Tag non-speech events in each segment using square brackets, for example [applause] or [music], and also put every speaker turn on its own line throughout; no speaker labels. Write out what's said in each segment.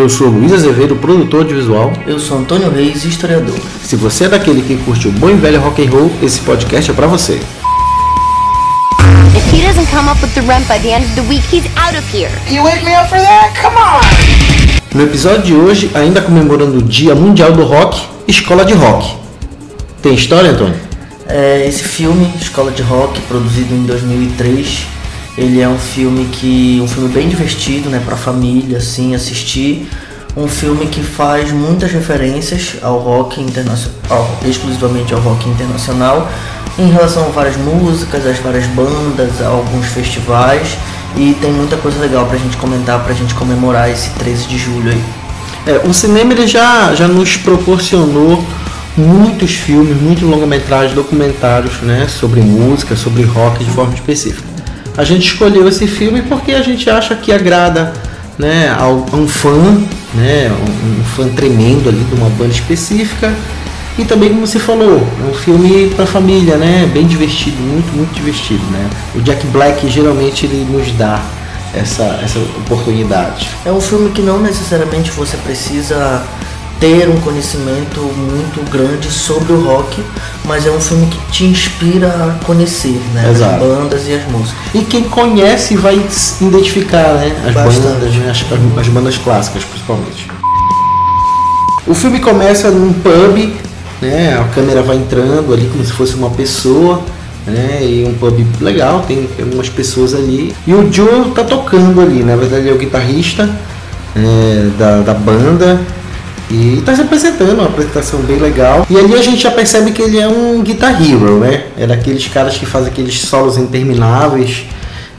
Eu sou Luiz Azevedo, produtor de visual.
Eu sou Antônio Reis, historiador.
Se você é daquele que curte o bom e velho rock and roll, esse podcast é para você.
If he doesn't come up with the rent by the end of the week, he's out of here.
You wake me up for that? Come on!
No episódio de hoje, ainda comemorando o Dia Mundial do Rock, Escola de Rock. Tem história, Antônio?
É, esse filme, Escola de Rock, produzido em 2003, ele é um filme que um filme bem divertido, né, para família assim assistir. Um filme que faz muitas referências ao rock internacional, exclusivamente ao rock internacional, em relação a várias músicas, às várias bandas, a alguns festivais e tem muita coisa legal pra gente comentar, pra gente comemorar esse 13 de julho aí.
É, o cinema ele já, já nos proporcionou muitos filmes, muitos longa-metragens, documentários né, sobre música, sobre rock de forma específica. A gente escolheu esse filme porque a gente acha que agrada né, a um fã, né, um fã tremendo ali de uma banda específica. E também, como você falou, é um filme para família, né? Bem divertido, muito, muito divertido, né? O Jack Black geralmente ele nos dá essa, essa oportunidade.
É um filme que não necessariamente você precisa ter um conhecimento muito grande sobre o rock, mas é um filme que te inspira a conhecer né,
Exato.
as bandas e as músicas.
E quem conhece vai identificar né, as
Bastante.
bandas, né, as, as bandas clássicas principalmente. O filme começa num pub, né, a câmera vai entrando ali como se fosse uma pessoa, né, e um pub legal, tem algumas pessoas ali. E o Joe tá tocando ali, na verdade ele é o guitarrista é, da, da banda. E está se apresentando, uma apresentação bem legal. E ali a gente já percebe que ele é um guitar hero, né? É daqueles caras que fazem aqueles solos intermináveis,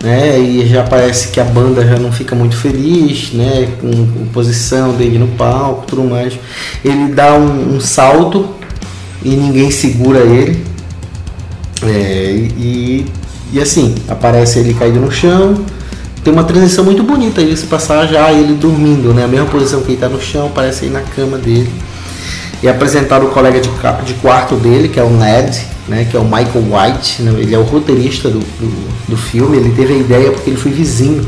né? E já parece que a banda já não fica muito feliz, né? Com a posição dele no palco tudo mais. Ele dá um, um salto e ninguém segura ele. É, e, e assim, aparece ele caído no chão. Tem uma transição muito bonita aí, se passar já ele dormindo, né? A mesma posição que ele está no chão, parece aí na cama dele. E apresentar o colega de, de quarto dele, que é o Ned, né? Que é o Michael White, né? ele é o roteirista do, do, do filme. Ele teve a ideia porque ele foi vizinho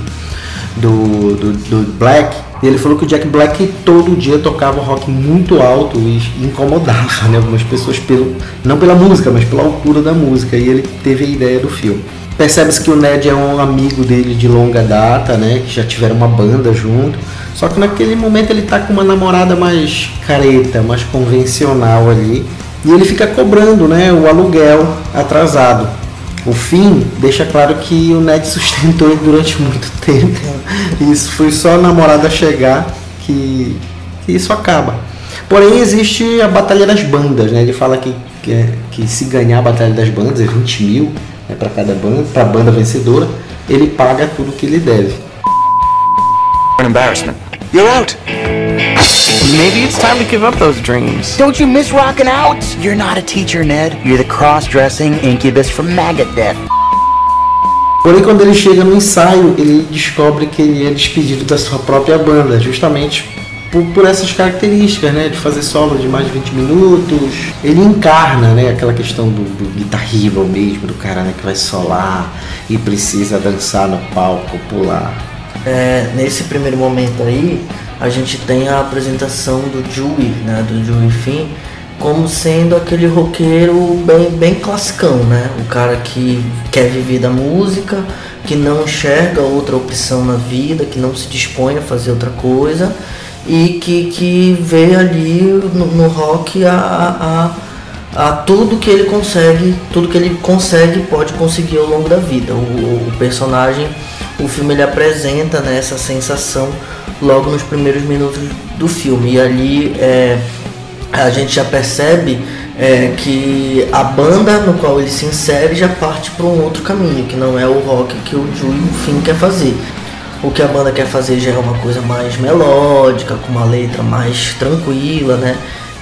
do, do, do Black. E ele falou que o Jack Black todo dia tocava rock muito alto e incomodava né? algumas pessoas, pelo, não pela música, mas pela altura da música. E ele teve a ideia do filme. Percebe-se que o Ned é um amigo dele de longa data, né? Que já tiveram uma banda junto. Só que naquele momento ele tá com uma namorada mais careta, mais convencional ali. E ele fica cobrando, né? O aluguel atrasado. O fim deixa claro que o Ned [laughs] sustentou ele durante muito tempo. Isso foi só a namorada chegar que, que isso acaba. Porém, existe a Batalha das Bandas, né? Ele fala que, que, que se ganhar a Batalha das Bandas é 20 mil né, para cada banda, para a banda vencedora, ele paga tudo que ele deve.
an embarrassment. You're out.
Maybe it's time to give up those dreams.
Don't you miss rocking out? You're not a teacher, Ned. You're the cross-dressing incubus from Megadeth.
Porém, quando ele chega no ensaio, ele descobre que ele é despedido da sua própria banda, justamente por, por essas características, né? De fazer solo de mais de 20 minutos. Ele encarna, né? Aquela questão do, do mesmo, do cara né, que vai solar e precisa dançar no palco, pular.
É, nesse primeiro momento aí, a gente tem a apresentação do Dewey, né, do Dewey Finn, como sendo aquele roqueiro bem, bem classicão, né? O cara que quer viver da música, que não enxerga outra opção na vida, que não se dispõe a fazer outra coisa e que, que vê ali no, no rock a, a, a tudo que ele consegue, tudo que ele consegue pode conseguir ao longo da vida. O, o personagem, o filme ele apresenta né, essa sensação logo nos primeiros minutos do filme e ali é, a gente já percebe é, que a banda no qual ele se insere já parte para um outro caminho, que não é o rock que o Joey Finn quer fazer. O que a banda quer fazer já é uma coisa mais melódica, com uma letra mais tranquila, né?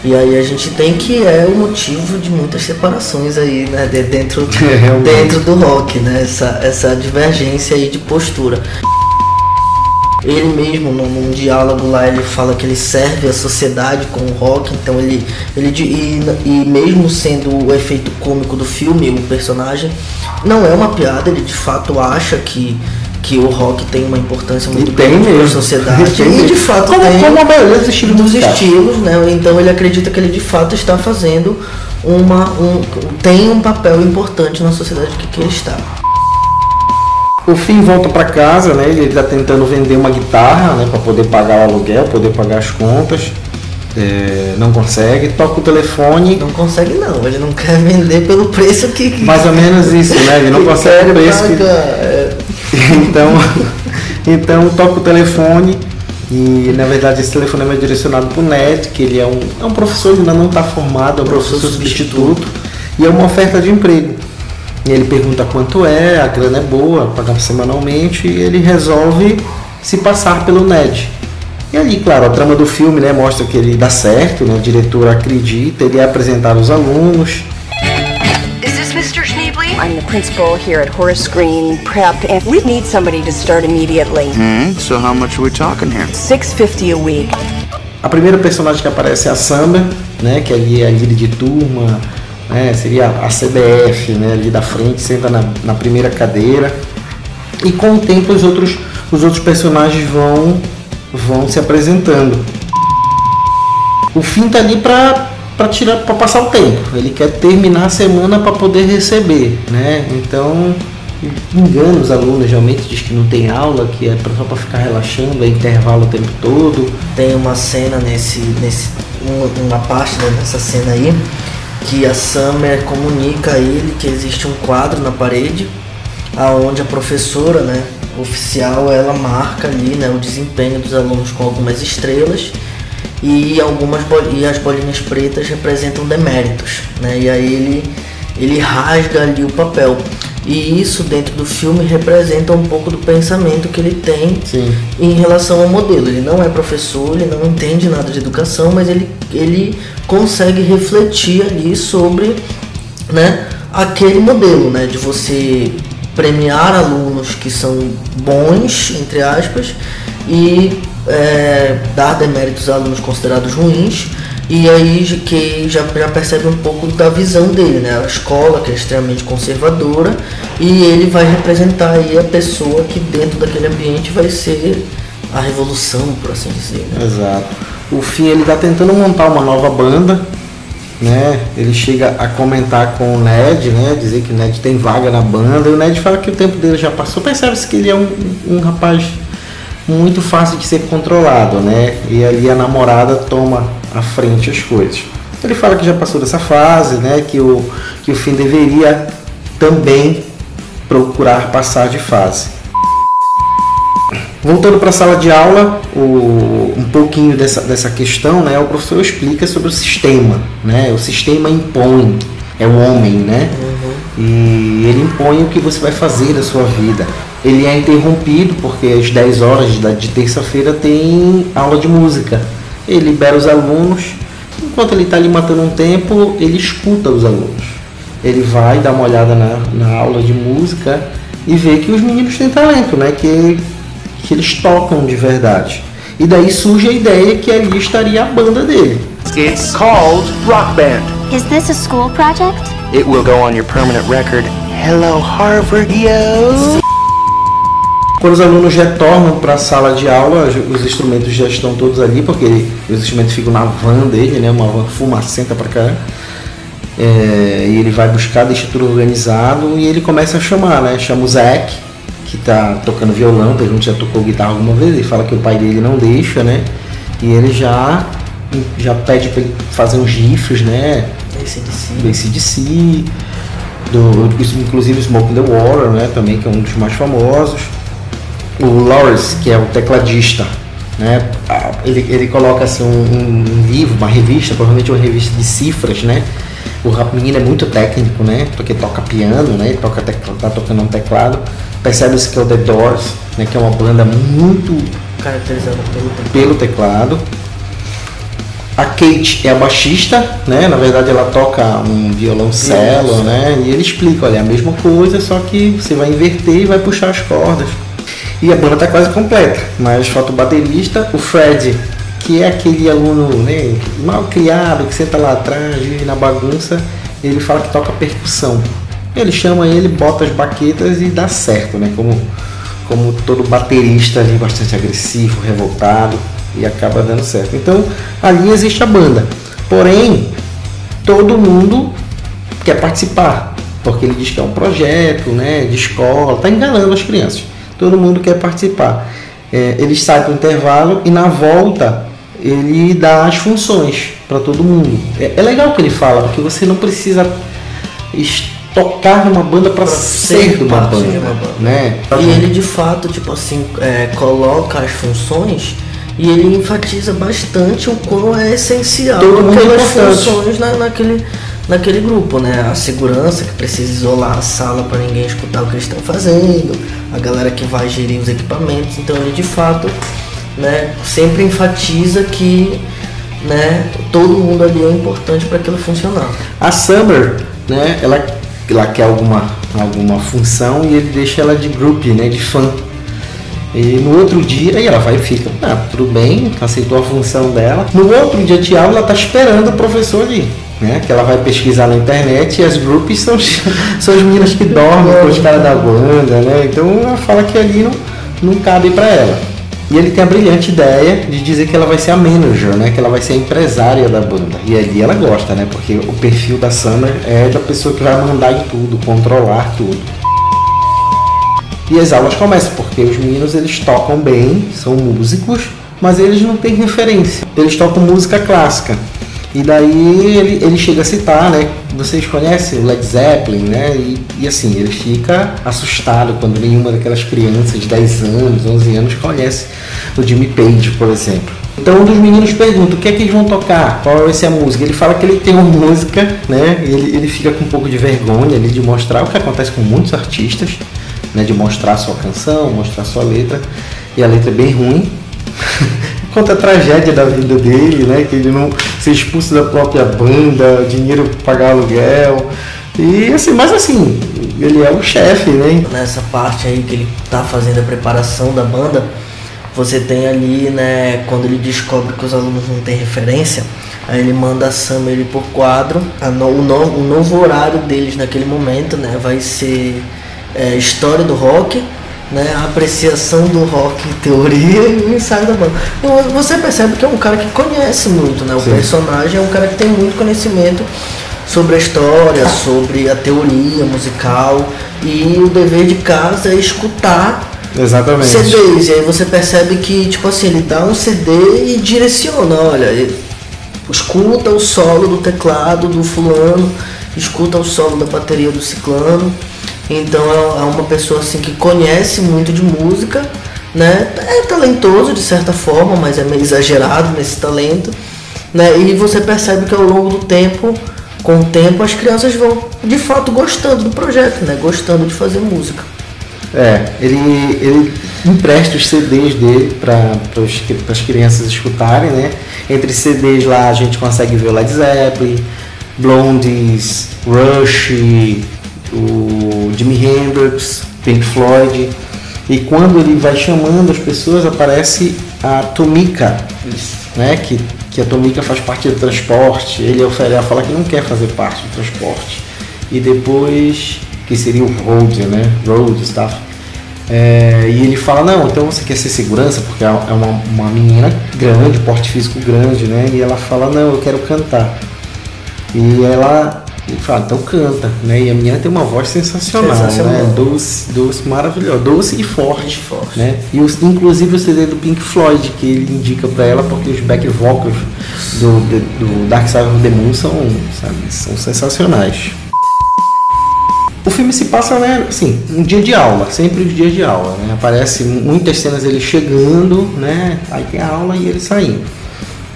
E aí a gente tem que é o motivo de muitas separações aí, né? de- Dentro, [laughs]
É,
dentro do rock, né? Essa, essa divergência aí de postura. Ele mesmo, num, num diálogo lá, ele fala que ele serve a sociedade com o rock, então ele. ele e, e mesmo sendo o efeito cômico do filme, o personagem, não é uma piada, ele de fato acha que, que o rock tem uma importância muito grande
mesmo.
na sociedade. E de fato
como,
tem
como a maioria dos estilos
dos estilos, né? Então ele acredita que ele de fato está fazendo uma um, tem um papel importante na sociedade que, que ele está.
O Finn volta para casa, né? Ele está tentando vender uma guitarra, né? Para poder pagar o aluguel, poder pagar as contas. É, não consegue, toca o telefone.
Não consegue não, ele não quer vender pelo preço que,
Mais ou menos isso, né? Ele não consegue o preço que,
é. [laughs]
então, então toca o telefone e na verdade esse telefonema é direcionado para o Ned, que ele é um, é um professor, ele ainda não está formado, é um professor,
Professor
substituto, e é uma oferta de emprego. E ele pergunta quanto é, a grana é boa, pagar semanalmente, e ele resolve se passar pelo Ned. E ali, claro, a trama do filme né, mostra que ele dá certo, né, o diretor acredita, ele é apresentado aos alunos,
I'm the principal here at Horace Green Prep, and we need somebody to start immediately.
Hmm? So how much are we talking here?
Six fifty a week.
A primeira personagem que aparece é a Samba, né, que ali é a líder de turma, né, seria a CDF, né, ali da frente, senta na, na primeira cadeira. E com o tempo os outros, os outros personagens vão, vão se apresentando. O fim tá ali para para tirar para passar o tempo. Ele quer terminar a semana para poder receber, né? Então engana os alunos, geralmente diz que não tem aula, que é só para ficar relaxando, é intervalo o tempo todo.
Tem uma cena nesse. nesse uma, uma parte né, nessa cena aí que a Summer comunica a ele que existe um quadro na parede aonde a professora, né, oficial, ela marca ali, né, o desempenho dos alunos com algumas estrelas e algumas e as bolinhas pretas representam deméritos, né? E aí ele ele rasga ali o papel. E isso dentro do filme representa um pouco do pensamento que ele tem
Sim.
em relação ao modelo. Ele não é professor, ele não entende nada de educação, mas ele, ele consegue refletir ali sobre né, aquele modelo, né, de você premiar alunos que são bons, entre aspas, e é, dar deméritos a alunos considerados ruins. E aí que já, já percebe um pouco da visão dele, né? A escola que é extremamente conservadora e ele vai representar aí a pessoa que dentro daquele ambiente vai ser a revolução, por assim dizer. Né?
Exato. O Finn ele tá tentando montar uma nova banda, né? Ele chega a comentar com o Ned, né? Dizer que o Ned tem vaga na banda. E o Ned fala que o tempo dele já passou. Percebe-se que ele é um, um rapaz muito fácil de ser controlado, né? E ali a namorada toma à frente as coisas. Ele fala que já passou dessa fase, né? Que o, que o Finn deveria também procurar passar de fase. Voltando para a sala de aula, o- um pouquinho dessa, dessa questão, né, o professor explica sobre o sistema, né, o sistema impõe, é o homem, né, e ele impõe o que você vai fazer da sua vida. Ele é interrompido porque às 10 horas de terça-feira tem aula de música. Ele libera os alunos, enquanto ele está ali matando um tempo, ele escuta os alunos. Ele vai dar uma olhada na, na aula de música e vê que os meninos têm talento, né, que que eles tocam de verdade. E daí surge a ideia que ali estaria a banda dele.
It's called Rock Band.
Is this a school project?
It will go on your permanent record. Hello, Harvard, yo!
Quando os alunos retornam para a sala de aula, os instrumentos já estão todos ali, porque os instrumentos ficam na van dele, né? Uma van fumacenta para cá. É, e ele vai buscar, deixa tudo organizado e ele começa a chamar, né? Chama o Zac, que tá tocando violão, pergunta se já tocou guitarra alguma vez, ele fala que o pai dele não deixa, né? E ele já, já pede para ele fazer uns riffs, né? Do ACDC, do, inclusive Smoke the Water, né, também, que é um dos mais famosos. O Lawrence, que é o tecladista, né, a- ele, ele coloca assim, um, um- livro, uma revista, provavelmente uma revista de cifras, né, o rap- menino é muito técnico, né, porque toca piano, né, ele toca tecla, tá tocando um teclado, percebe-se que é o The Doors, né, que é uma banda muito
Caracterizado pelo tempo.
pelo teclado. A Kate é a baixista, né? Na verdade ela toca um violoncelo, né? E ele explica, olha, é a mesma coisa, só que você vai inverter e vai puxar as cordas. E a banda tá quase completa, mas falta o baterista, o Fred, que é aquele aluno né, mal criado, que senta lá atrás, vive na bagunça, ele fala que toca percussão. Ele chama ele, bota as baquetas e dá certo, né? Como, como todo baterista ali, bastante agressivo, revoltado, e acaba dando certo. Então, ali existe a banda. Porém, todo mundo quer participar, porque ele diz que é um projeto, né, de escola, tá enganando as crianças. Todo mundo quer participar. É, ele sai para o intervalo e na volta ele dá as funções para todo mundo. É, é legal o que ele fala, porque você não precisa tocar numa banda para ser de uma banda,
de uma banda.
né?
E ele de fato, tipo assim, é, coloca as funções e ele enfatiza bastante o quão é essencial
é
aquelas
importante.
funções na, naquele, naquele grupo, né? A segurança que precisa isolar a sala para ninguém escutar o que eles estão fazendo, a galera que vai gerir os equipamentos. Então ele de fato, né, sempre enfatiza que né, todo mundo ali é importante para aquilo funcionar.
A Summer, né, ela, ela quer alguma, alguma função e ele deixa ela de group, né, de fã. E no outro dia, aí ela vai e fica, ah, tudo bem, aceitou a função dela. No outro dia de aula, ela tá esperando o professor ali, né, que ela vai pesquisar na internet e as groups são, [laughs] são as meninas que dormem com os caras da banda, né, então ela fala que ali não, não cabe para ela. E ele tem a brilhante ideia de dizer que ela vai ser a manager, né? Que ela vai ser a empresária da banda. E ali ela gosta, né? Porque o perfil da Summer é da pessoa que vai mandar em tudo, controlar tudo. E as aulas começam, porque os meninos eles tocam bem, são músicos, mas eles não têm referência. Eles tocam música clássica. E daí ele, ele chega a citar, né? Vocês conhecem o Led Zeppelin, né? E, e assim, ele fica assustado quando nenhuma daquelas crianças de 10 anos, 11 anos conhece o Jimmy Page, por exemplo. Então um dos meninos pergunta o que é que eles vão tocar, qual vai ser a música. Ele fala que ele tem uma [laughs] música, né? Ele, ele fica com um pouco de vergonha ali de mostrar o que acontece com muitos artistas, né? De mostrar sua canção, mostrar sua letra. E a letra é bem ruim. [laughs] Conta a tragédia da vida dele, né? Que ele não ser expulso da própria banda, dinheiro pra pagar aluguel. E assim, mas assim, ele é o chefe, né?
nessa parte aí que ele tá fazendo a preparação da banda, você tem ali, né, quando ele descobre que os alunos não têm referência, aí ele manda a ir por quadro, a no- o, no- o novo horário deles naquele momento, né, vai ser é, história do rock, né, a apreciação do rock em teoria e o ensaio da banda. Você percebe que é um cara que conhece muito, né, o
Sim.
personagem é um cara que tem muito conhecimento sobre a história, sobre a teoria musical e o dever de casa é escutar
Exatamente.
CDs. E aí você percebe que, tipo assim, ele dá um CD e direciona, olha, escuta o solo do teclado do fulano, escuta o solo da bateria do ciclano. Então é é uma pessoa assim que conhece muito de música, né? É talentoso de certa forma, mas é meio exagerado nesse talento, né? E você percebe que ao longo do tempo, com o tempo, as crianças vão de fato gostando do projeto, né? Gostando de fazer música.
É, ele, ele empresta os CDs dele para as crianças escutarem, né? Entre CDs lá a gente consegue ver o Led Zeppelin, Blondies, Rush, o Jimi Hendrix, Pink Floyd. E quando ele vai chamando as pessoas, aparece a Tomica, né? Que, que a Tomica faz parte do transporte. Ele oferece, fala que não quer fazer parte do transporte. E depois, que seria o Road, né? Road Staff. É, e ele fala, não, então você quer ser segurança, porque é uma, uma menina grande, porte físico grande, né? E ela fala, não, eu quero cantar. E ela ele fala, então canta, né? E a menina tem uma voz sensacional,
Sensacional.
né? Doce, doce, maravilhosa, doce e forte,
forte.
né? E os, inclusive o CD do Pink Floyd que ele indica pra ela, porque os back vocals do, do, do Dark Side of the Moon são, sabe, são sensacionais. O filme se passa, né, assim, um dia de aula, sempre os dias de aula, né? Aparece muitas cenas ele chegando, né? Aí tem a aula e ele saindo.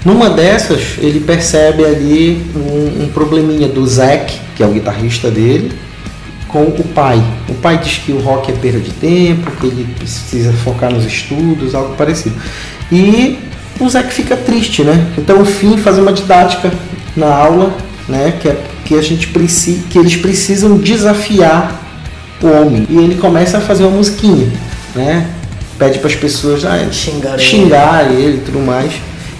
Numa dessas, ele percebe ali um, um probleminha do Zack, que é o guitarrista dele, com o pai. O pai diz que o rock é perda de tempo, que ele precisa focar nos estudos, algo parecido. E o Zack fica triste, né? Então o Finn faz uma didática na aula, né? Que, é, que a gente precisa, que eles precisam desafiar o homem. E ele começa a fazer uma musiquinha, né? Pede para as pessoas ah,
Xingar ele.
xingar ele e tudo mais.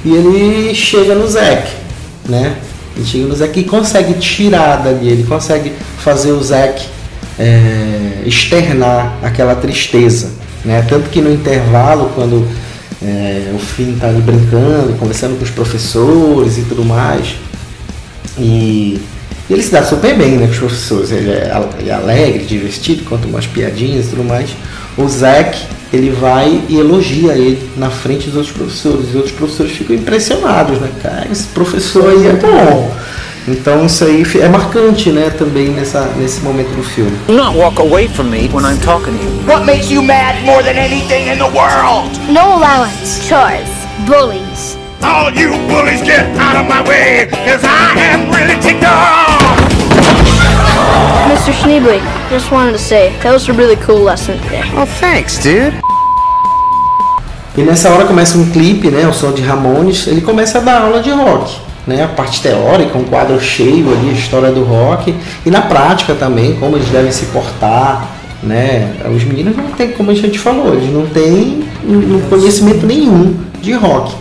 E ele chega no Zack, né? Ele chega no Zack e consegue tirar dali, ele consegue fazer o Zack é, externar aquela tristeza. Né? Tanto que no intervalo, quando é, o Finn está ali brincando, conversando com os professores e tudo mais, e, e ele se dá super bem né, com os professores, ele é, é alegre, divertido, conta umas piadinhas e tudo mais. O Zack, ele vai e elogia ele na frente dos outros professores, e os outros professores ficam impressionados, né? Cara, esse professor aí é bom. Então isso aí é marcante, né, também nessa, nesse momento do filme.
Not walk away from me when I'm talking to you.
What makes you mad more than anything in the world?
No allowance. Chores. Bullies.
All you bullies get out of my way, cause I am really ticked off!
Mr. Schneebly, just wanted to say, that was a really cool lesson today.
Oh, thanks, dude.
E nessa hora começa um clipe, né, o som de Ramones, ele começa a dar aula de rock. Né, a parte teórica, um quadro cheio ali, a história do rock, e na prática também, como eles devem se portar, né? Os meninos não têm, como a gente falou, eles não têm um conhecimento nenhum de rock.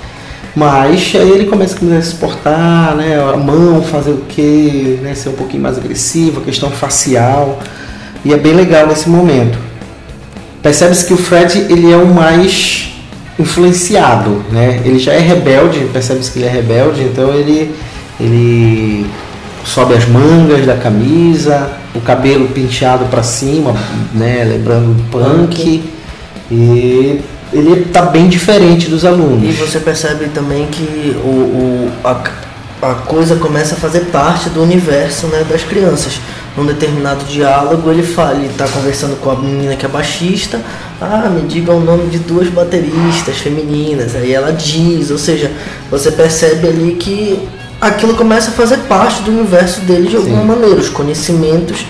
Mas aí ele começa a se portar, né? A mão fazer o quê, né? Ser um pouquinho mais agressivo, questão facial. E é bem legal nesse momento. Percebe-se que o Fred ele é o mais influenciado, né? Ele já é rebelde, percebe-se que ele é rebelde, então ele ele sobe as mangas da camisa, o cabelo penteado para cima, né? Lembrando punk. E ele tá bem diferente dos alunos.
E você percebe também que o, o, a, a coisa começa a fazer parte do universo né, das crianças. Num determinado diálogo, ele fala, ele tá conversando com a menina que é baixista, ah, me diga o nome de duas bateristas femininas. Aí ela diz, ou seja, você percebe ali que aquilo começa a fazer parte do universo dele de alguma
Sim.
maneira. Os conhecimentos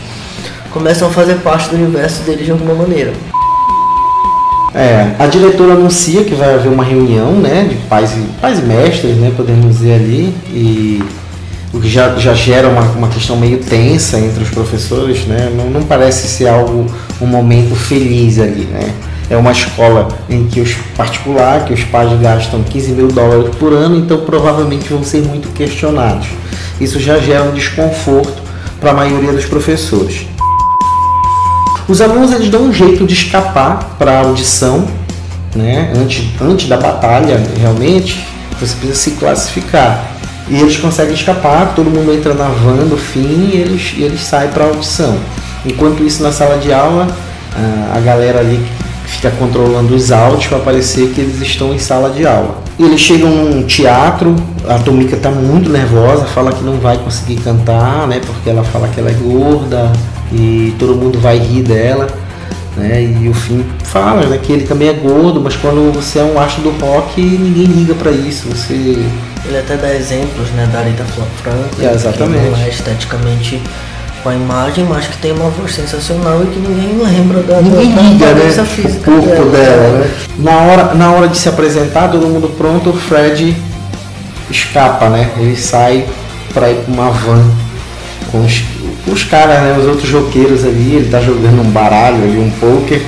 começam a fazer parte do universo dele de alguma maneira.
É, a diretora anuncia que vai haver uma reunião, né, de pais e, pais e mestres, né, podemos dizer ali, e o que já, já gera uma, uma questão meio tensa entre os professores, né, não, não parece ser algo, um momento feliz ali, né. É uma escola em que os particular, que os pais gastam 15 mil dólares por ano, então provavelmente vão ser muito questionados. Isso já gera um desconforto para a maioria dos professores. Os alunos eles dão um jeito de escapar para a audição, né? Antes, antes da batalha, realmente, você precisa se classificar. E eles conseguem escapar, todo mundo entra na van do fim e eles, e eles saem para a audição. Enquanto isso, na sala de aula, a, galera ali fica controlando os áudios para parecer que eles estão em sala de aula. Eles chegam num teatro, a Tomika está muito nervosa, fala que não vai conseguir cantar, né? Porque ela fala que ela é gorda e todo mundo vai rir dela. Né? E o Finn fala né, que ele também é gordo, mas quando você é um astro do rock, ninguém liga para isso. Você
Ele até dá exemplos, né, da Fla- Franklin,
É, exatamente.
que não é esteticamente com a imagem, mas que tem uma voz sensacional e que ninguém lembra da,
ninguém
da,
liga, né?
física
o corpo
dela.
dela. Né? Na hora, na hora de se apresentar, todo mundo pronto, o Fred escapa, né? Ele sai para ir para uma van com os, os caras, né? Os outros roqueiros ali. Ele tá jogando um baralho ali, um poker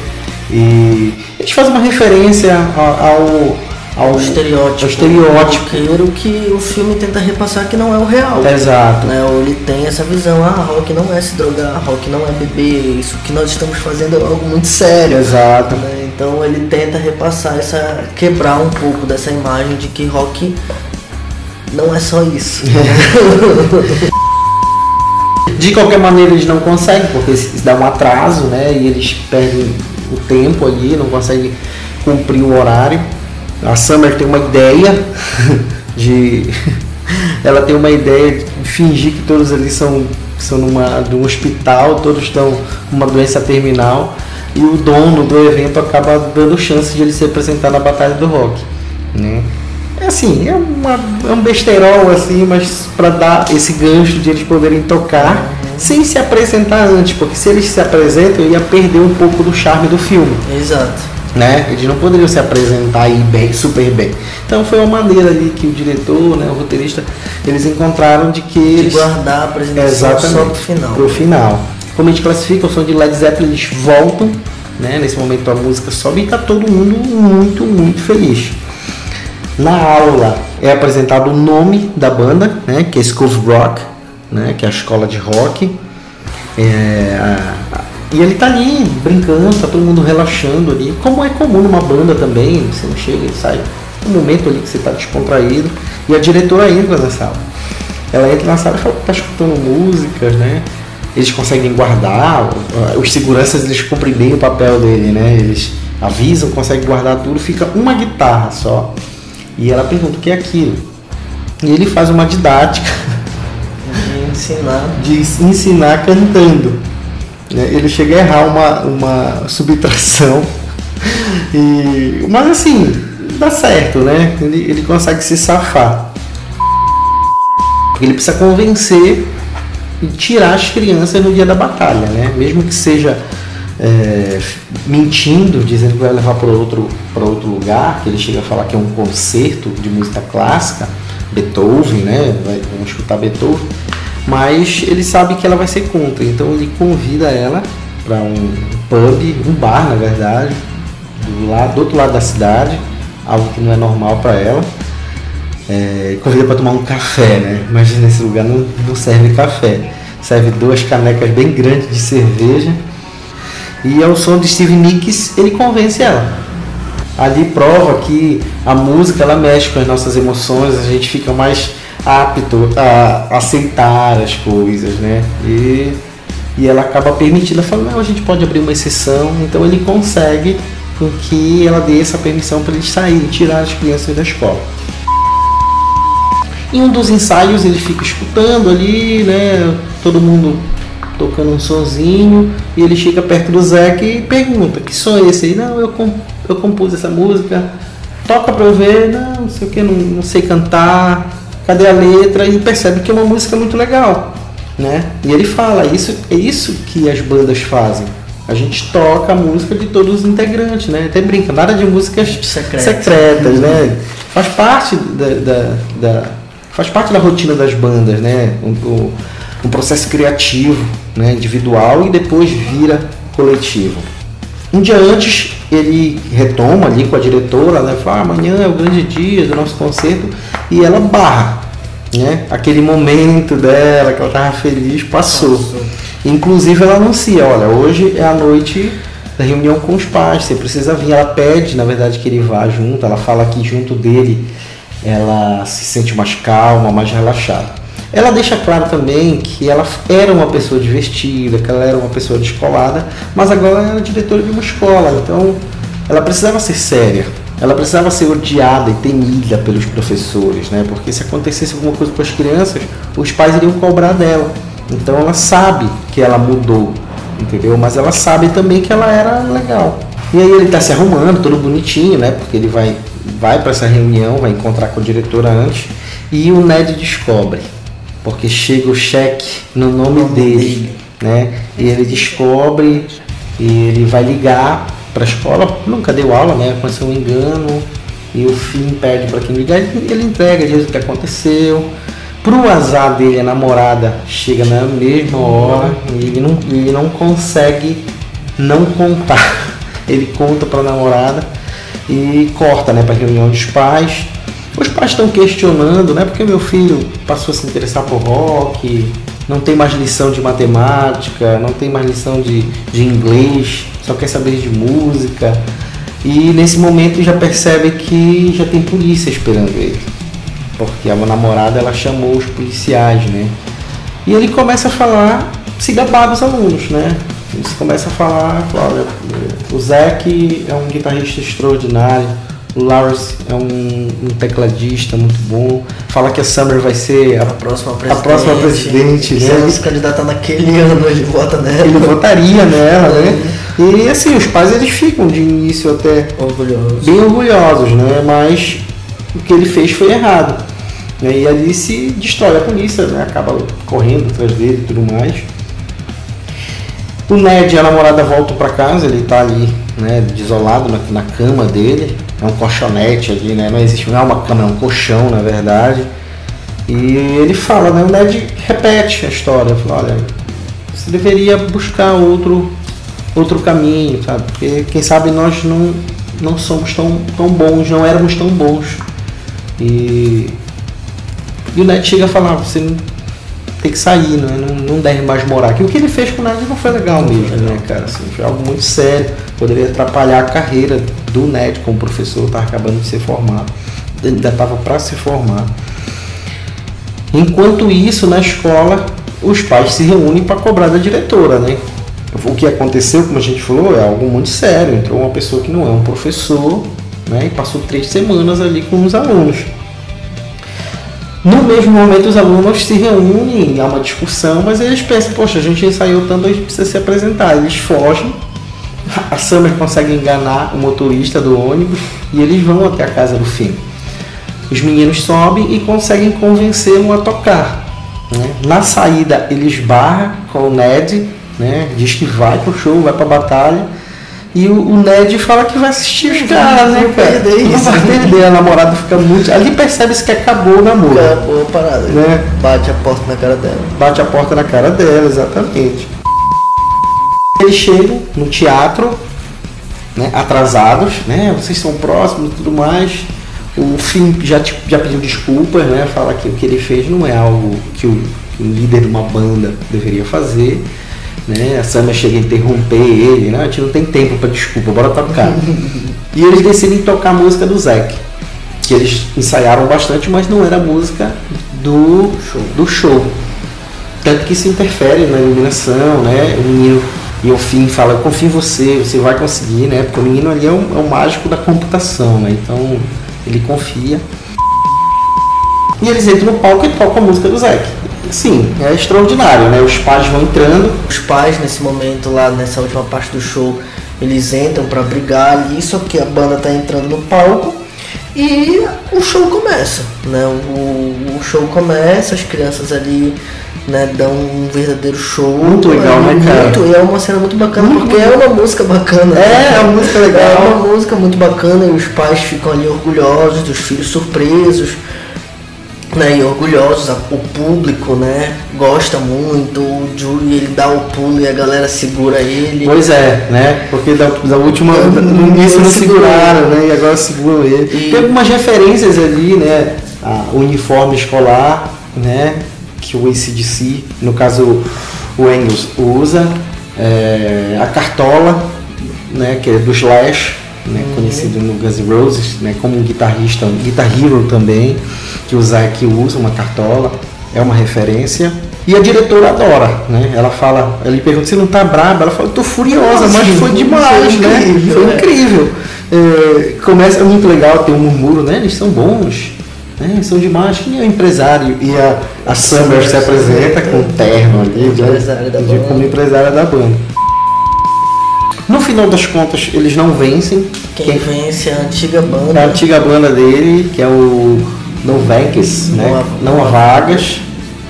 e eles fazem uma referência ao ao, ao
estereótipo,
ao estereótipo.
roqueiro que o filme tenta repassar que não é o real.
Exato.
Né? Ou ele tem essa visão, ah, rock não é se drogar, rock não é beber, isso que nós estamos fazendo é algo muito sério.
Exato.
né? Então ele tenta repassar essa. quebrar um pouco dessa imagem de que rock não é só isso. [laughs] [laughs]
De qualquer maneira eles não conseguem, porque se dá um atraso, né? E eles perdem o tempo ali, não conseguem cumprir o horário. A Summer tem uma ideia [laughs] de. [laughs] Ela tem uma ideia de fingir que todos ali são, são numa, de um hospital, todos estão com uma doença terminal. E o dono do evento acaba dando chance de ele se apresentar na Batalha do Rock. Né? É assim, é, uma, é um besterol assim, mas para dar esse gancho de eles poderem tocar sem se apresentar antes, porque se eles se apresentam, ia perder um pouco do charme do filme,
Exato.
né? Eles não poderiam se apresentar aí bem, super bem. Então foi uma maneira ali que o diretor, né, o roteirista, eles encontraram de que
De
eles
guardar a apresentação
Exatamente.
só pro final.
Pro final. Como a gente classifica o som de Led Zeppelin, eles voltam, né? Nesse momento a música sobe e tá todo mundo muito, muito feliz. Na aula é apresentado o nome da banda, né? Que é School of Rock, né? Que é a escola de rock. É, E ele tá ali brincando, tá todo mundo relaxando ali, como é comum numa banda também, você não chega e sai um momento ali que você tá descontraído. E a diretora entra na sala. Ela entra na sala e fala tá escutando músicas, né? Eles conseguem guardar, os seguranças eles cumprem bem o papel dele, né? Eles avisam, conseguem guardar tudo, fica uma guitarra só. E ela pergunta o que é aquilo. E ele faz uma didática
De ensinar. [laughs]
de ensinar cantando. né? Ele chega a errar uma, uma subtração. E, mas assim, dá certo, né? Ele, ele consegue se safar. Porque ele precisa convencer e tirar as crianças no dia da batalha, né? Mesmo que seja é, mentindo, dizendo que vai levar para outro, para outro lugar, que ele chega a falar que é um concerto de música clássica, Beethoven, né? Vai, vamos escutar Beethoven, mas ele sabe que ela vai ser contra, então ele convida ela para um pub, um bar na verdade, do, lado, do outro lado da cidade, algo que não é normal para ela. É, convida para tomar um café, né? Imagina esse lugar não, não serve café, serve duas canecas bem grandes de cerveja e ao som de Steve Nicks ele convence ela. Ali prova que a música ela mexe com as nossas emoções, a gente fica mais apto a aceitar as coisas, né? E, e ela acaba permitindo, ela fala, não, a gente pode abrir uma exceção, então ele consegue com que ela dê essa permissão para eles saírem, tirar as crianças da escola. Em um dos ensaios ele fica escutando ali, né? Todo mundo tocando um sonzinho e ele chega perto do Zeca e pergunta: Que som é esse aí? Não, eu, com, eu compus essa música, toca pra eu ver, não, não sei o que, não, não sei cantar, cadê a letra? E percebe que é uma música muito legal, né? E ele fala: Isso é isso que as bandas fazem. A gente toca a música de todos os integrantes, né? Até brinca, nada de músicas
Secretas.
secretas, né? Faz parte da, da, da- faz parte da rotina das bandas, né? O, o- um processo criativo, né? individual e depois vira coletivo. Um dia antes ele retoma ali com a diretora, né? Fala, ah, amanhã é o grande dia do nosso concerto e ela barra, né? Aquele momento dela que ela estava feliz passou. Inclusive ela anuncia, olha, hoje é a noite da reunião com os pais, você precisa vir. Ela pede, na verdade, que ele vá junto. Ela fala que junto dele ela se sente mais calma, mais relaxada. Ela deixa claro também que ela era uma pessoa divertida, que ela era uma pessoa descolada, mas agora ela era diretora de uma escola, então ela precisava ser séria. Ela precisava ser odiada e temida pelos professores, né? Porque se acontecesse alguma coisa com as crianças, os pais iriam cobrar dela. Então ela sabe que ela mudou, entendeu? Mas ela sabe também que ela era legal. E aí ele tá se arrumando, todo bonitinho, né? Porque ele vai, vai para essa reunião, vai encontrar com a diretora antes. E o Ned descobre, porque chega o cheque no nome dele, né? E ele descobre e ele vai ligar para a escola, nunca deu aula, né? Aconteceu um engano e o fim pede para quem ligar, ele entrega, diz o que aconteceu. Pro azar dele, a namorada chega na mesma hora e ele não, ele não consegue não contar. [laughs] Ele conta para a namorada e corta, né, para reunião dos pais. Os pais estão questionando, né, porque meu filho passou a se interessar por rock, não tem mais lição de matemática, não tem mais lição de, de inglês, só quer saber de música. E nesse momento já percebe que já tem polícia esperando ele. Porque a namorada ela chamou os policiais, né? E ele começa a falar, se gabar dos alunos, né? Ele começa a falar, fala, olha, o Zac é um guitarrista extraordinário, o Lawrence é um, um tecladista muito bom, fala que a Summer vai ser a,
A próxima
a
presidente.
próxima presidente,
Se
né?
ela se candidatar naquele [laughs] ano, ele vota nela.
Ele votaria [laughs] nela, né? E assim, os pais eles ficam de início até
Orgulhoso.
bem orgulhosos, né? Mas o que ele fez foi errado. Né? E ali se destrói a polícia, né? Acaba correndo atrás dele e tudo mais. O Ned e a namorada voltam para casa, ele tá ali, né, desolado na, na cama dele. É um colchonete ali, né? Não existe, não é uma cama, é um colchão, na verdade. E ele fala, né? O Ned repete a história, fala, olha, você deveria buscar outro outro caminho, sabe? Porque quem sabe nós não, não somos tão, tão bons, não éramos tão bons. E, e o Ned chega a falar, você não tem que sair, né? não, não deve mais morar aqui. O que ele fez com o Ned não foi legal mesmo, né, cara? Assim, foi algo muito sério. Poderia atrapalhar a carreira do Ned como professor, estava acabando de ser formado. Ainda estava para se formar. Enquanto isso, na escola, os pais se reúnem para cobrar da diretora, né? O que aconteceu, como a gente falou, é algo muito sério. Entrou uma pessoa que não é um professor, né? E passou três semanas ali com os alunos. No mesmo momento, os alunos se reúnem, há uma discussão, mas eles pensam: poxa, a gente ensaiou tanto, a gente precisa se apresentar. Eles fogem, a Summer consegue enganar o motorista do ônibus e eles vão até a casa do Finn. Os meninos sobem e conseguem convencê-lo a tocar. né? Na saída, eles barram com o Ned, né? diz que vai pro show, vai pra batalha. E o, o Ned fala que vai assistir os caras, né, cara?
perder
Não
isso.
vai perder, a namorada fica muito. Ali percebe-se que acabou o namoro.
Acabou a parada.
Né?
Bate a porta na cara dela.
Bate a porta na cara dela, exatamente. Eles chegam no teatro, né, atrasados, né? Vocês são próximos e tudo mais. O Finn já, já pediu desculpas, né? Fala que o que ele fez não é algo que o, que o líder de uma banda deveria fazer. Né? A Summer chega a interromper ele, né? A gente não tem tempo para desculpa, bora tocar. e eles decidem tocar a música do Zack, que eles ensaiaram bastante, mas não era a música do show. Do show. Tanto que isso interfere na iluminação, né? O menino e o Finn fala, eu confio em você, você vai conseguir, né? Porque o menino ali é o, é mágico da computação, né? Então ele confia. E eles entram no palco e tocam a música do Zack. Sim, é extraordinário, né? Os pais vão entrando,
Os pais, nesse momento lá, nessa última parte do show, eles entram pra brigar ali, só que a banda tá entrando no palco e o show começa, né? O, o show começa, as crianças ali né, dão um verdadeiro show.
Muito legal,
é,
né, cara?
Muito, e é uma cena muito bacana, porque é uma música bacana.
É, é uma música legal.
É uma música muito bacana e os pais ficam ali orgulhosos, dos filhos surpresos né, e orgulhosos, o público, né, gosta muito, o Julie ele dá o pulo e a galera segura ele.
Pois é, né? Porque da, da última, no início
não
seguraram, né? E agora seguram ele.
E-
Tem algumas referências ali, né? O uniforme escolar, né? Que o ACDC, no caso o Engels, usa. É, a cartola, né? Que é do Slash, né? Conhecido no Guns N' Roses, né? Como um guitarrista, um Guitar Hero também, que o Zack usa uma cartola. É uma referência. E a diretora adora, né? Ela fala, ele pergunta se não tá braba, ela fala, eu tô furiosa, mas foi demais,
foi
né?
incrível,
Foi
é.
incrível. É, começa, é muito legal ter um murmúrio, né? Eles são bons, né? São demais. Quem é o empresário? E a, a Summer se apresenta com um terno ali, né? De- como empresária da banda. No final das contas, eles não vencem.
Quem vence é a antiga
É
banda.
a antiga banda dele, que é o No Vagas,
Não
né?
há-
Não há vagas.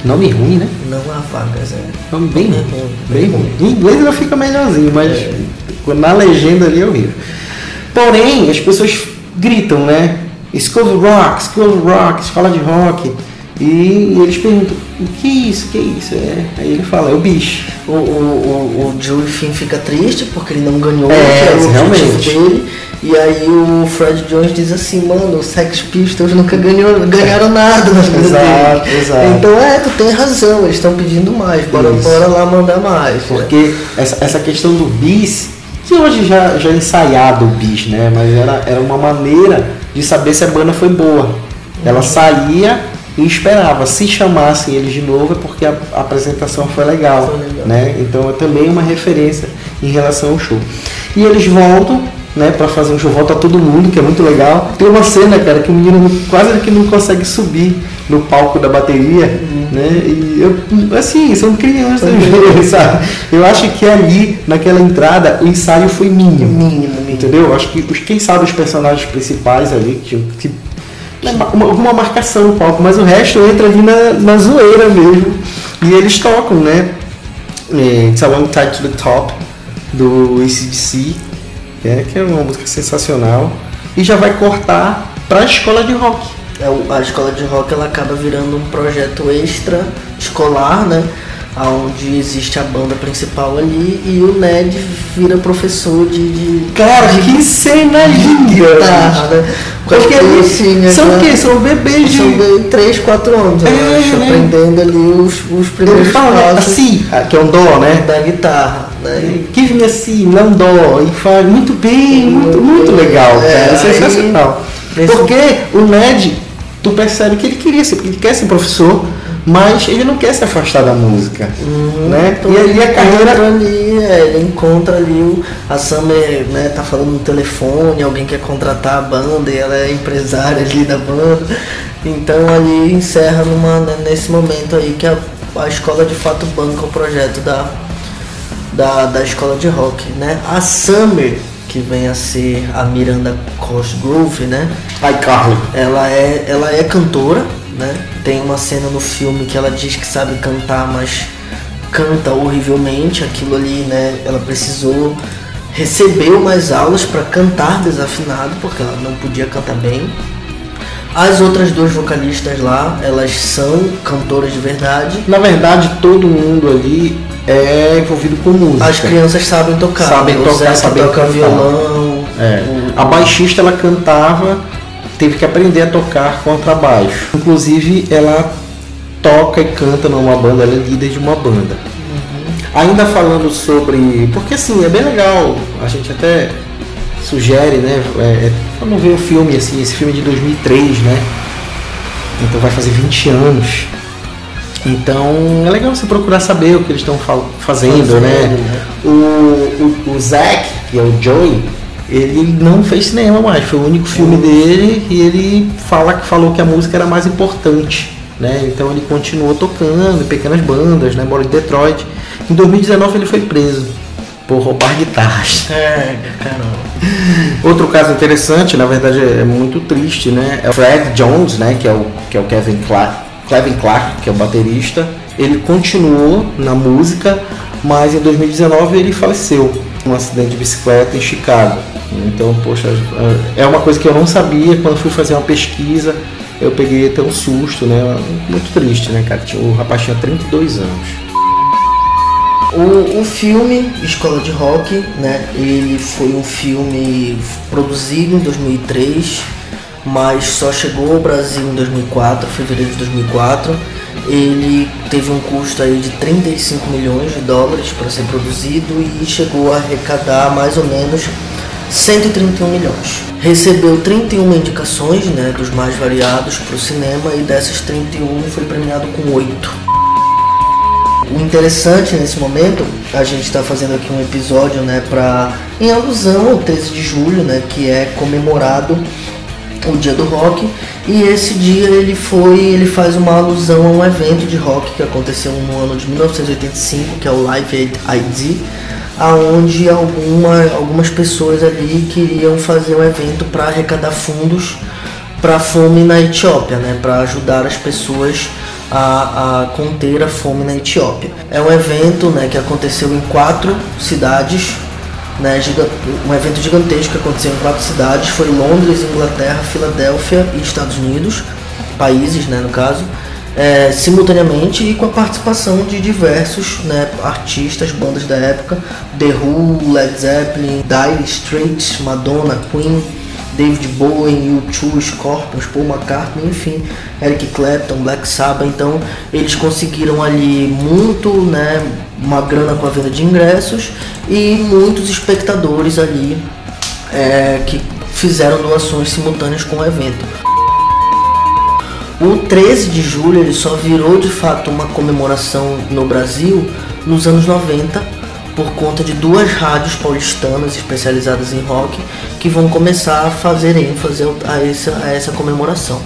Nome ruim, né?
Não há vagas, é.
Nome bem ruim.
Uhum.
Bem ruim. Em inglês ela fica melhorzinho, mas na legenda ali é horrível. Porém, as pessoas gritam, né? School of Rock, School of Rock, escola de rock. E eles perguntam, o que é isso? O que é isso? É. Aí ele fala, é o bicho.
O, o, o, o Joey Finn fica triste porque ele não ganhou,
É,
era o
realmente.
dele. E aí o Fred Jones diz assim, mano, os Sex Pistols nunca ganhou, ganharam nada na vida
Exato, exato.
Então é, tu tem razão, eles estão pedindo mais, bora,
Isso.
bora lá mandar mais.
Porque essa, essa questão do bis, que hoje já, já é ensaiado o bis, né? Mas era, era uma maneira de saber se a banda foi boa. Ela saía e esperava. Se chamassem eles de novo é porque a, a apresentação foi legal,
Foi legal.
né? Então é também uma referência em relação ao show. E eles voltam, né, para fazer um show, volta todo mundo, que é muito legal. Tem uma cena, cara, que o menino quase que não consegue subir no palco da bateria, né? E eu, assim, são crianças, [laughs] sabe? Eu acho que ali, naquela entrada, o ensaio foi mínimo.
Mínimo, mínimo.
Entendeu? Eu acho que quem sabe os personagens principais ali, que, que né, uma, uma marcação no palco, mas o resto entra ali na, na zoeira mesmo. E eles tocam, né? É, It's a Long Time to the Top, do ACDC, é, que é uma música sensacional. E já vai cortar pra escola de rock.
É, a escola de rock ela acaba virando um projeto extra escolar, né? Onde existe a banda principal ali e o Ned vira professor de. de
Cara, que cena linda!
guitarra, né?
Porque eles são o
aquela-
quê? São bebês de.
São de 3, 4 anos, eu
É,
acho,
né?
aprendendo ali os, os primeiros
fala
passos
assim, que é um dó, né?
da guitarra. Né?
Me assim, não dó. E faz muito bem, muito, muito legal,
É,
cara.
aí,
sensacional.
nesse-
Porque o Ned, tu percebe que ele queria ser, porque ele quer ser professor, mas ele não quer se afastar da música. né?
Então
E
ele
a carreira.
ali, é, ele encontra ali o, a Summer, né, tá falando no telefone, alguém quer contratar a banda e ela é empresária ali da banda. Então ali encerra numa, né, nesse momento aí que a, a escola de fato banca o projeto da, da, da escola de rock, né? A Summer, que vem a ser a Miranda Cosgrove, né?
Ai, Carly.
Ela é, ela é cantora, né? Tem uma cena no filme que ela diz que sabe cantar, mas canta horrivelmente. Aquilo ali, né? Ela precisou recebeu mais aulas para cantar desafinado, porque ela não podia cantar bem. As outras duas vocalistas lá, elas são cantoras de verdade.
Na verdade, todo mundo ali é envolvido com música.
As crianças sabem tocar,
Sabem
né?
tocar, sabem
toca
cantar.
violão.
É.
o-
A baixista ela cantava, teve que aprender a tocar contrabaixo. Inclusive ela toca e canta numa banda, ela é líder de uma banda. Ainda falando sobre. Porque assim, é bem legal, a gente até sugere, né? É, é, vamos ver o filme, assim, esse filme é de 2003, né? Então vai fazer 20 anos. Então é legal você procurar saber o que eles estão fa- fazendo,
Fazendo,
né?
né?
O, o, o Zack, que é o Joey, ele não fez cinema mais, foi o único filme dele e ele fala que falou que a música era mais importante. Né? Então ele continuou tocando em pequenas bandas, né? mora em Detroit. Em 2019 ele foi preso por roubar guitarras. [laughs]
É, caramba.
Outro caso interessante, na verdade é muito triste, né? É o Fred Jones, né? Que é o, que é o Kevin Clark, Kevin Clark, que é o baterista. Ele continuou na música, mas em 2019 ele faleceu num acidente de bicicleta em Chicago. Então, poxa, é uma coisa que eu não sabia quando fui fazer uma pesquisa. Eu peguei até um susto, né? Muito triste, né, cara? O rapaz tinha 32 anos.
O, o filme Escola de Rock, né? Ele foi um filme produzido em 2003, mas só chegou ao Brasil em 2004, fevereiro de 2004. Ele teve um custo aí de 35 milhões de dólares para ser produzido e chegou a arrecadar mais ou menos 131 milhões. Recebeu 31 indicações, né, dos mais variados para o cinema e dessas 31 foi premiado com 8. O interessante nesse momento, a gente está fazendo aqui um episódio, né, para em alusão ao 13 de julho, né, que é comemorado o Dia do Rock, e esse dia ele foi, ele faz uma alusão a um evento de rock que aconteceu no ano de 1985, que é o Live Aid ID, aonde alguma, algumas pessoas ali queriam fazer um evento para arrecadar fundos para fome na Etiópia, né, para ajudar as pessoas a, a conter a fome na Etiópia. É um evento né, que aconteceu em quatro cidades, né, um evento gigantesco que aconteceu em quatro cidades, foi Londres, Inglaterra, Filadélfia e Estados Unidos, países né, no caso, é, simultaneamente e com a participação de diversos né, artistas, bandas da época, The Who, Led Zeppelin, Dire Straits, Madonna, Queen, David Bowie, U2, Scorpions, Paul McCartney, enfim, Eric Clapton, Black Sabbath. Então, eles conseguiram ali muito, né, uma grana com a venda de ingressos e muitos espectadores ali é, que fizeram doações simultâneas com o evento. O 13 de julho ele só virou de fato uma comemoração no Brasil nos anos 90 por conta de duas rádios paulistanas especializadas em rock que vão começar a fazer ênfase a essa, a essa comemoração.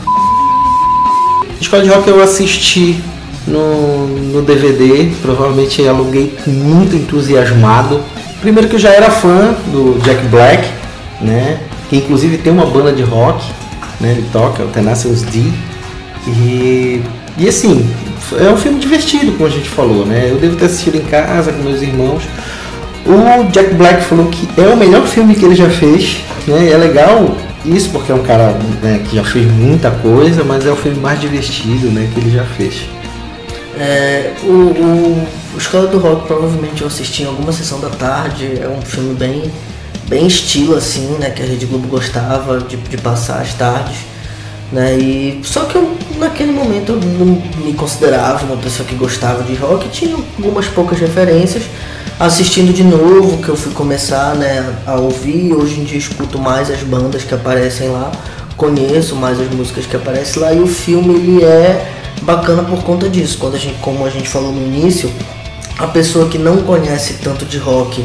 Escola de Rock eu assisti no, no DVD, provavelmente aluguei muito entusiasmado. Primeiro que eu já era fã do Jack Black, né? Que inclusive tem uma banda de rock, né? Ele toca, o Tenacious D. E, e assim, é um filme divertido, como a gente falou, né? Eu devo ter assistido em casa com meus irmãos. O Jack Black falou que é o melhor filme que ele já fez, né? É legal isso porque é um cara né, que já fez muita coisa, mas é o filme mais divertido, né, que ele já fez.
É, o, o, Escola do Rock provavelmente eu assisti em alguma sessão da tarde. É um filme bem, bem estilo assim, né? Que a Rede Globo gostava de, de passar as tardes. Né? E, só que eu, naquele momento eu não me considerava uma pessoa que gostava de rock, tinha algumas poucas referências. Assistindo de novo, que eu fui começar né, a ouvir, hoje em dia escuto mais as bandas que aparecem lá, conheço mais as músicas que aparecem lá e o filme ele é bacana por conta disso. Quando a gente, como a gente falou no início, a pessoa que não conhece tanto de rock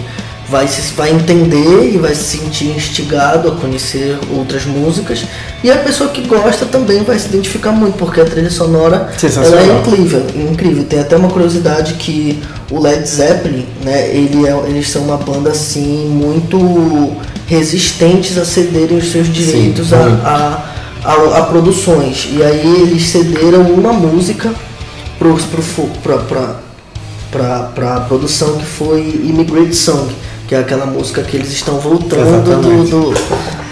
vai, se, vai entender e vai se sentir instigado a conhecer outras músicas. E a pessoa que gosta também vai se identificar muito, porque a trilha sonora ela é incrível, incrível. Tem até uma curiosidade que o Led Zeppelin, né, ele é, eles são uma banda assim muito resistentes a cederem os seus direitos Sim, a, a, a, a, produções. E aí eles cederam uma música para a produção que foi Immigrant Song que é aquela música que eles estão voltando do, do,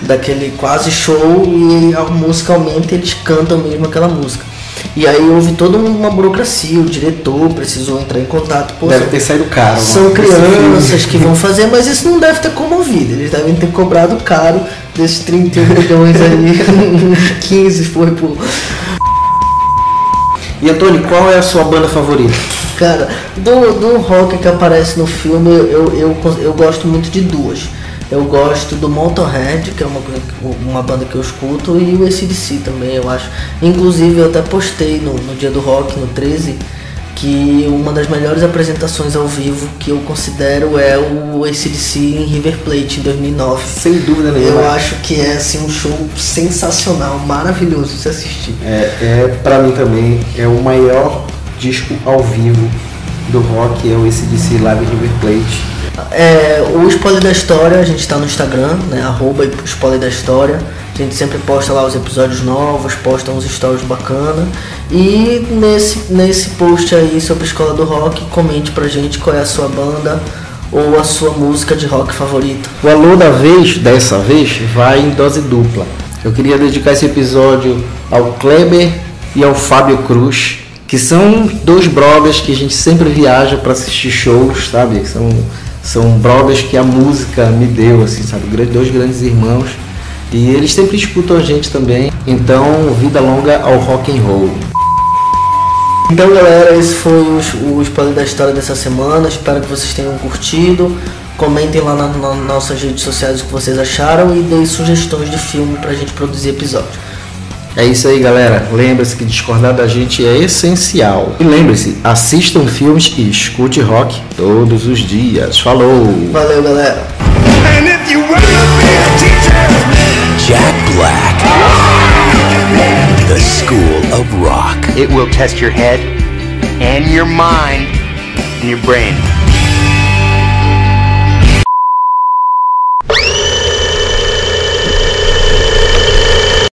daquele quase show e a música aumenta e eles cantam mesmo aquela música. E aí houve toda uma burocracia, o diretor precisou entrar em contato.
Pô, deve ter saído caro.
São crianças que vão fazer, mas isso não deve ter comovido. Eles devem ter cobrado caro desses 31 milhões aí. [laughs] 15 foi por.
E Antônio, qual é a sua banda favorita?
Cara, do, do rock que aparece no filme, eu, eu, eu gosto muito de duas. Eu gosto do Motorhead, que é uma, uma banda que eu escuto, e o ACDC também, eu acho. Inclusive, eu até postei no, no dia do rock, no 13, que uma das melhores apresentações ao vivo que eu considero é o ACDC em River Plate em 2009.
Sem dúvida nenhuma.
Eu acho que é assim, um show sensacional, maravilhoso se assistir.
É, é para mim também, é o maior disco ao vivo do rock, é o ACDC Live River Plate.
É, o Spoiler da História, a gente está no Instagram, né? Arroba Spoiler da História. A gente sempre posta lá os episódios novos, posta uns stories bacana. E nesse, nesse post aí sobre a Escola do Rock, comente pra gente qual é a sua banda ou a sua música de rock favorita.
O alô da vez, dessa vez, vai em dose dupla. Eu queria dedicar esse episódio ao Kleber e ao Fábio Cruz, que são dois brothers que a gente sempre viaja para assistir shows, sabe? São, são brothers que a música me deu, assim, sabe? Dois grandes irmãos. E eles sempre escutam a gente também. Então, vida longa ao rock and roll.
Então, galera, esse foi o, o spoiler da história dessa semana. Espero que vocês tenham curtido. Comentem lá nas na nossas redes sociais o que vocês acharam e deem sugestões de filme pra gente produzir episódio.
É isso aí, galera. Lembre-se que discordar da gente é essencial. E lembre-se, assistam filmes e escute rock todos os dias. Falou!
Valeu, galera!
Jack Black. The School of Rock. It will test your head and your mind and your brain.